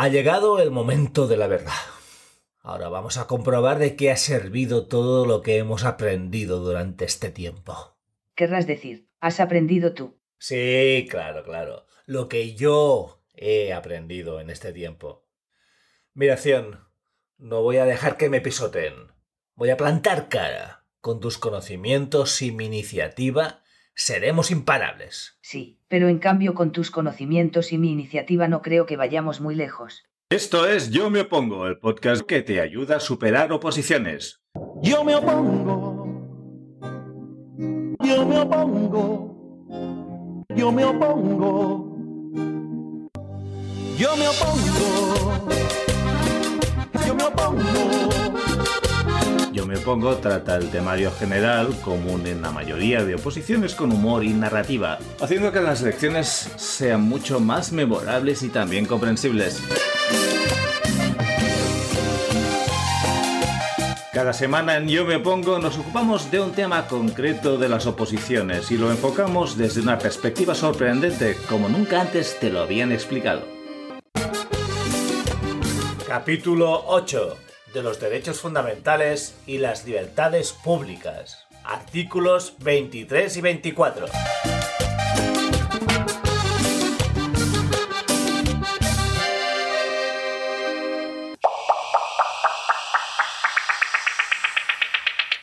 Ha llegado el momento de la verdad. Ahora vamos a comprobar de qué ha servido todo lo que hemos aprendido durante este tiempo. Querrás decir, has aprendido tú. Sí, claro, claro. Lo que yo he aprendido en este tiempo. Miración, no voy a dejar que me pisoteen. Voy a plantar cara. Con tus conocimientos y mi iniciativa seremos imparables. Sí, pero en cambio con tus conocimientos y mi iniciativa no creo que vayamos muy lejos. Esto es Yo me opongo, el podcast que te ayuda a superar oposiciones. Yo me opongo. Yo me opongo. Yo me opongo. Yo me opongo. Yo me opongo trata el temario general, común en la mayoría de oposiciones con humor y narrativa, haciendo que las lecciones sean mucho más memorables y también comprensibles. Cada semana en Yo me opongo nos ocupamos de un tema concreto de las oposiciones y lo enfocamos desde una perspectiva sorprendente como nunca antes te lo habían explicado. Capítulo 8 de los derechos fundamentales y las libertades públicas. Artículos 23 y 24.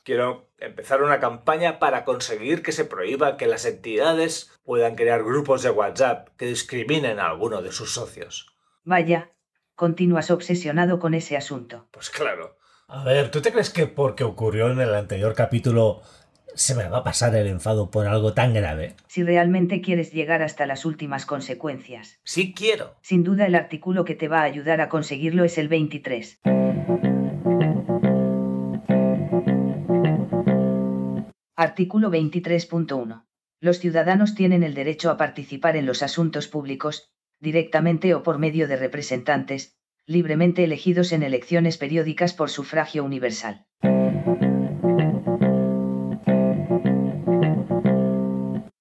Quiero empezar una campaña para conseguir que se prohíba que las entidades puedan crear grupos de WhatsApp que discriminen a alguno de sus socios. Vaya, continúas obsesionado con ese asunto. Pues claro. A ver, ¿tú te crees que porque ocurrió en el anterior capítulo se me va a pasar el enfado por algo tan grave? Si realmente quieres llegar hasta las últimas consecuencias. Sí quiero. Sin duda el artículo que te va a ayudar a conseguirlo es el 23. Artículo 23.1. Los ciudadanos tienen el derecho a participar en los asuntos públicos, directamente o por medio de representantes, libremente elegidos en elecciones periódicas por sufragio universal.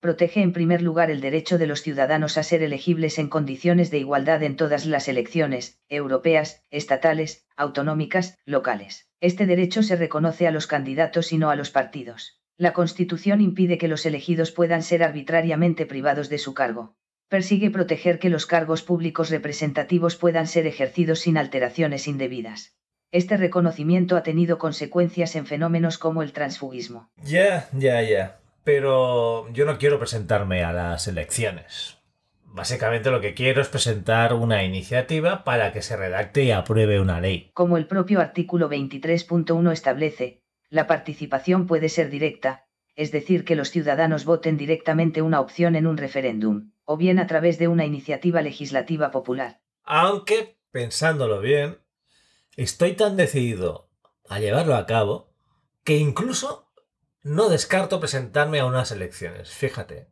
Protege en primer lugar el derecho de los ciudadanos a ser elegibles en condiciones de igualdad en todas las elecciones, europeas, estatales, autonómicas, locales. Este derecho se reconoce a los candidatos y no a los partidos. La Constitución impide que los elegidos puedan ser arbitrariamente privados de su cargo persigue proteger que los cargos públicos representativos puedan ser ejercidos sin alteraciones indebidas. Este reconocimiento ha tenido consecuencias en fenómenos como el transfugismo. Ya, ya, ya. Pero yo no quiero presentarme a las elecciones. Básicamente lo que quiero es presentar una iniciativa para que se redacte y apruebe una ley. Como el propio artículo 23.1 establece, la participación puede ser directa, es decir, que los ciudadanos voten directamente una opción en un referéndum, o bien a través de una iniciativa legislativa popular. Aunque, pensándolo bien, estoy tan decidido a llevarlo a cabo que incluso no descarto presentarme a unas elecciones, fíjate.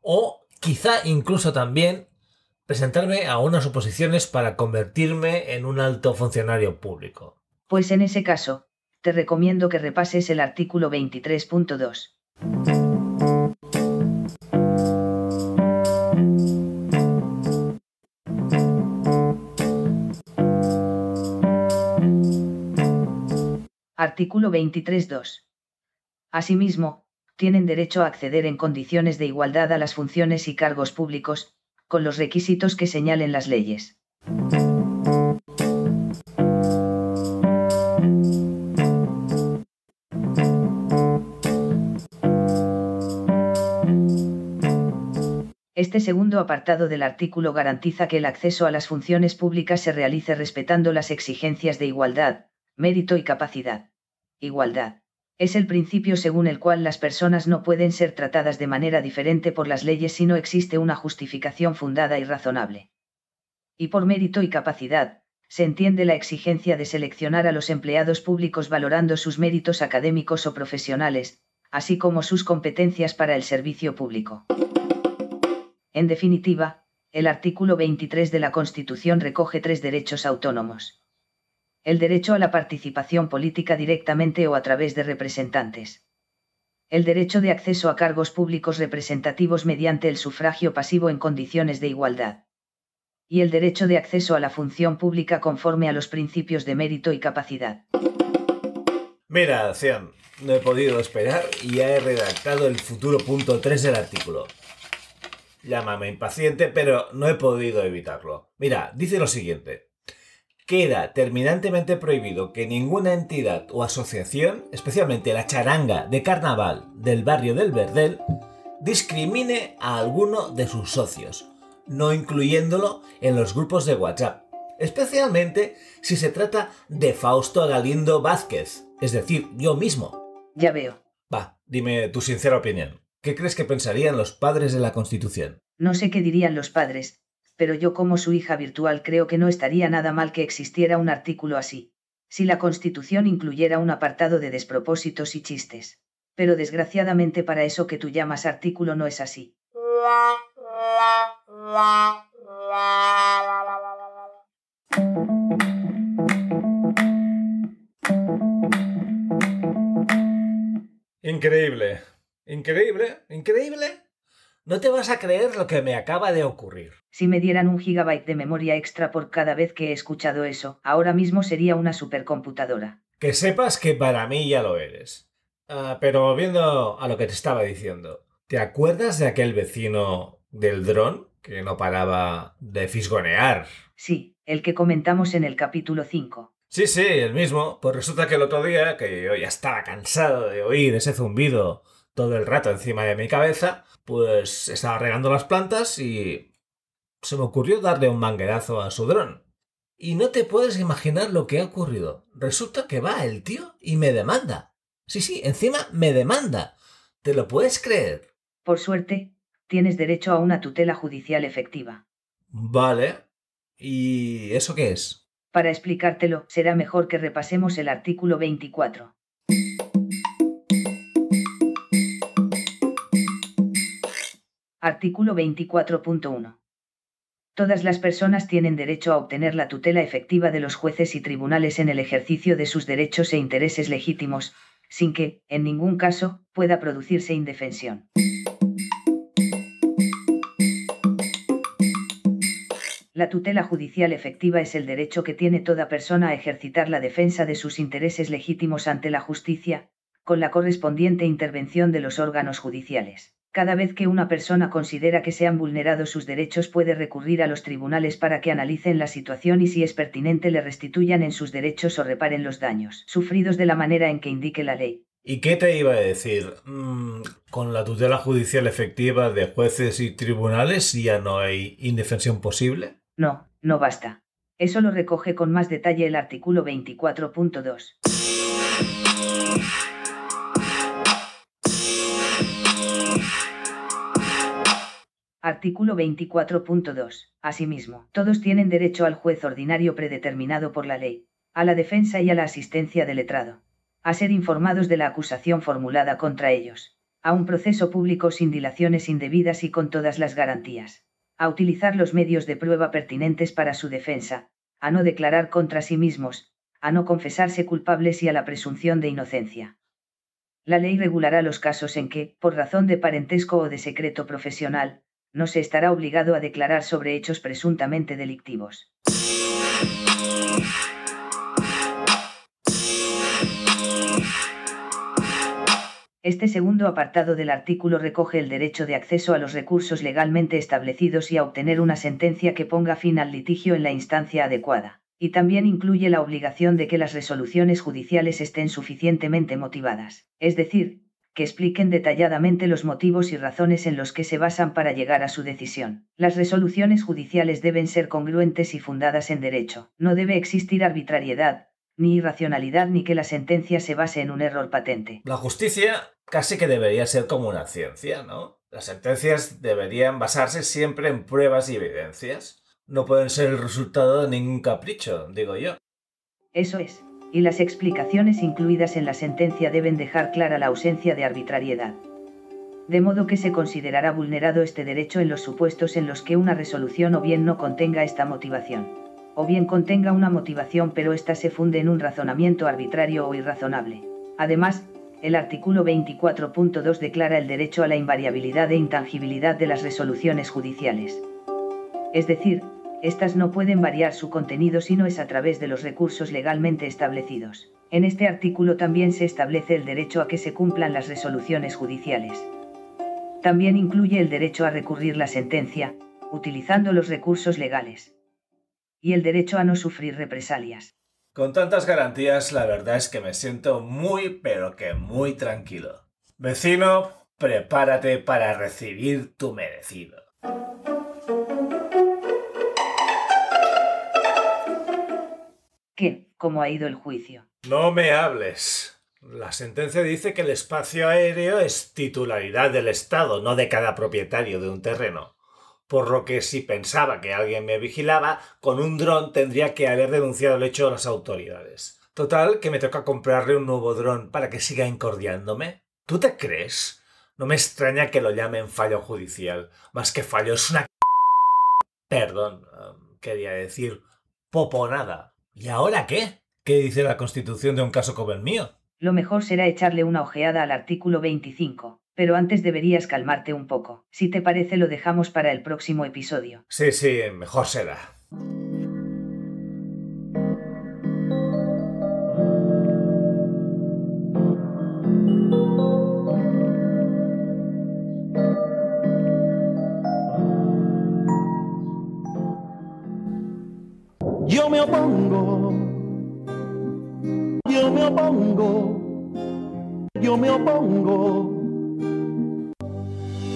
O quizá incluso también presentarme a unas oposiciones para convertirme en un alto funcionario público. Pues en ese caso, te recomiendo que repases el artículo 23.2. Artículo 23.2. Asimismo, tienen derecho a acceder en condiciones de igualdad a las funciones y cargos públicos, con los requisitos que señalen las leyes. Este segundo apartado del artículo garantiza que el acceso a las funciones públicas se realice respetando las exigencias de igualdad, mérito y capacidad. Igualdad. Es el principio según el cual las personas no pueden ser tratadas de manera diferente por las leyes si no existe una justificación fundada y razonable. Y por mérito y capacidad, se entiende la exigencia de seleccionar a los empleados públicos valorando sus méritos académicos o profesionales, así como sus competencias para el servicio público. En definitiva, el artículo 23 de la Constitución recoge tres derechos autónomos. El derecho a la participación política directamente o a través de representantes. El derecho de acceso a cargos públicos representativos mediante el sufragio pasivo en condiciones de igualdad. y el derecho de acceso a la función pública conforme a los principios de mérito y capacidad. Mira, Cian, no he podido esperar y ya he redactado el futuro punto 3 del artículo. Llámame impaciente, pero no he podido evitarlo. Mira, dice lo siguiente. Queda terminantemente prohibido que ninguna entidad o asociación, especialmente la charanga de carnaval del barrio del Verdel, discrimine a alguno de sus socios, no incluyéndolo en los grupos de WhatsApp, especialmente si se trata de Fausto Galindo Vázquez, es decir, yo mismo. Ya veo. Va, dime tu sincera opinión. ¿Qué crees que pensarían los padres de la Constitución? No sé qué dirían los padres, pero yo como su hija virtual creo que no estaría nada mal que existiera un artículo así. Si la Constitución incluyera un apartado de despropósitos y chistes. Pero desgraciadamente para eso que tú llamas artículo no es así. Increíble. Increíble. Increíble. No te vas a creer lo que me acaba de ocurrir. Si me dieran un gigabyte de memoria extra por cada vez que he escuchado eso, ahora mismo sería una supercomputadora. Que sepas que para mí ya lo eres. Ah, pero volviendo a lo que te estaba diciendo, ¿te acuerdas de aquel vecino del dron que no paraba de fisgonear? Sí, el que comentamos en el capítulo 5. Sí, sí, el mismo. Pues resulta que el otro día, que yo ya estaba cansado de oír ese zumbido todo el rato encima de mi cabeza, pues estaba regando las plantas y se me ocurrió darle un manguerazo a su dron. Y no te puedes imaginar lo que ha ocurrido. Resulta que va el tío y me demanda. Sí, sí, encima me demanda. ¿Te lo puedes creer? Por suerte, tienes derecho a una tutela judicial efectiva. Vale. ¿Y eso qué es? Para explicártelo, será mejor que repasemos el artículo 24. Artículo 24.1. Todas las personas tienen derecho a obtener la tutela efectiva de los jueces y tribunales en el ejercicio de sus derechos e intereses legítimos, sin que, en ningún caso, pueda producirse indefensión. La tutela judicial efectiva es el derecho que tiene toda persona a ejercitar la defensa de sus intereses legítimos ante la justicia, con la correspondiente intervención de los órganos judiciales. Cada vez que una persona considera que se han vulnerado sus derechos puede recurrir a los tribunales para que analicen la situación y si es pertinente le restituyan en sus derechos o reparen los daños sufridos de la manera en que indique la ley. ¿Y qué te iba a decir? Mm, con la tutela judicial efectiva de jueces y tribunales ya no hay indefensión posible. No, no basta. Eso lo recoge con más detalle el artículo 24.2. Artículo 24.2. Asimismo, todos tienen derecho al juez ordinario predeterminado por la ley, a la defensa y a la asistencia del letrado, a ser informados de la acusación formulada contra ellos, a un proceso público sin dilaciones indebidas y con todas las garantías, a utilizar los medios de prueba pertinentes para su defensa, a no declarar contra sí mismos, a no confesarse culpables y a la presunción de inocencia. La ley regulará los casos en que, por razón de parentesco o de secreto profesional, no se estará obligado a declarar sobre hechos presuntamente delictivos. Este segundo apartado del artículo recoge el derecho de acceso a los recursos legalmente establecidos y a obtener una sentencia que ponga fin al litigio en la instancia adecuada, y también incluye la obligación de que las resoluciones judiciales estén suficientemente motivadas, es decir, que expliquen detalladamente los motivos y razones en los que se basan para llegar a su decisión. Las resoluciones judiciales deben ser congruentes y fundadas en derecho. No debe existir arbitrariedad, ni irracionalidad ni que la sentencia se base en un error patente. La justicia casi que debería ser como una ciencia, ¿no? Las sentencias deberían basarse siempre en pruebas y evidencias. No pueden ser el resultado de ningún capricho, digo yo. Eso es y las explicaciones incluidas en la sentencia deben dejar clara la ausencia de arbitrariedad. De modo que se considerará vulnerado este derecho en los supuestos en los que una resolución o bien no contenga esta motivación, o bien contenga una motivación pero ésta se funde en un razonamiento arbitrario o irrazonable. Además, el artículo 24.2 declara el derecho a la invariabilidad e intangibilidad de las resoluciones judiciales. Es decir, Estas no pueden variar su contenido si no es a través de los recursos legalmente establecidos. En este artículo también se establece el derecho a que se cumplan las resoluciones judiciales. También incluye el derecho a recurrir la sentencia, utilizando los recursos legales. Y el derecho a no sufrir represalias. Con tantas garantías, la verdad es que me siento muy, pero que muy tranquilo. Vecino, prepárate para recibir tu merecido. ¿Cómo ha ido el juicio? No me hables. La sentencia dice que el espacio aéreo es titularidad del Estado, no de cada propietario de un terreno. Por lo que si pensaba que alguien me vigilaba, con un dron tendría que haber denunciado el hecho a las autoridades. Total, que me toca comprarle un nuevo dron para que siga incordiándome. ¿Tú te crees? No me extraña que lo llamen fallo judicial. Más que fallo, es una... Perdón, quería decir poponada. ¿Y ahora qué? ¿Qué dice la Constitución de un caso como el mío? Lo mejor será echarle una ojeada al artículo 25, pero antes deberías calmarte un poco. Si te parece lo dejamos para el próximo episodio. Sí, sí, mejor será. Me opongo. Yo me opongo. Yo me opongo.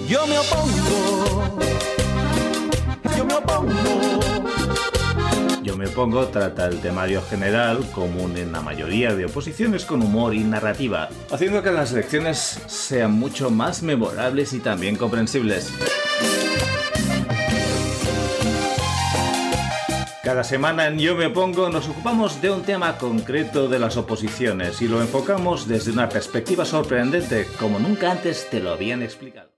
Yo me opongo. Yo me opongo. Yo me opongo trata el temario general, común en la mayoría de oposiciones con humor y narrativa, haciendo que las elecciones sean mucho más memorables y también comprensibles. Cada semana en Yo me opongo nos ocupamos de un tema concreto de las oposiciones y lo enfocamos desde una perspectiva sorprendente como nunca antes te lo habían explicado.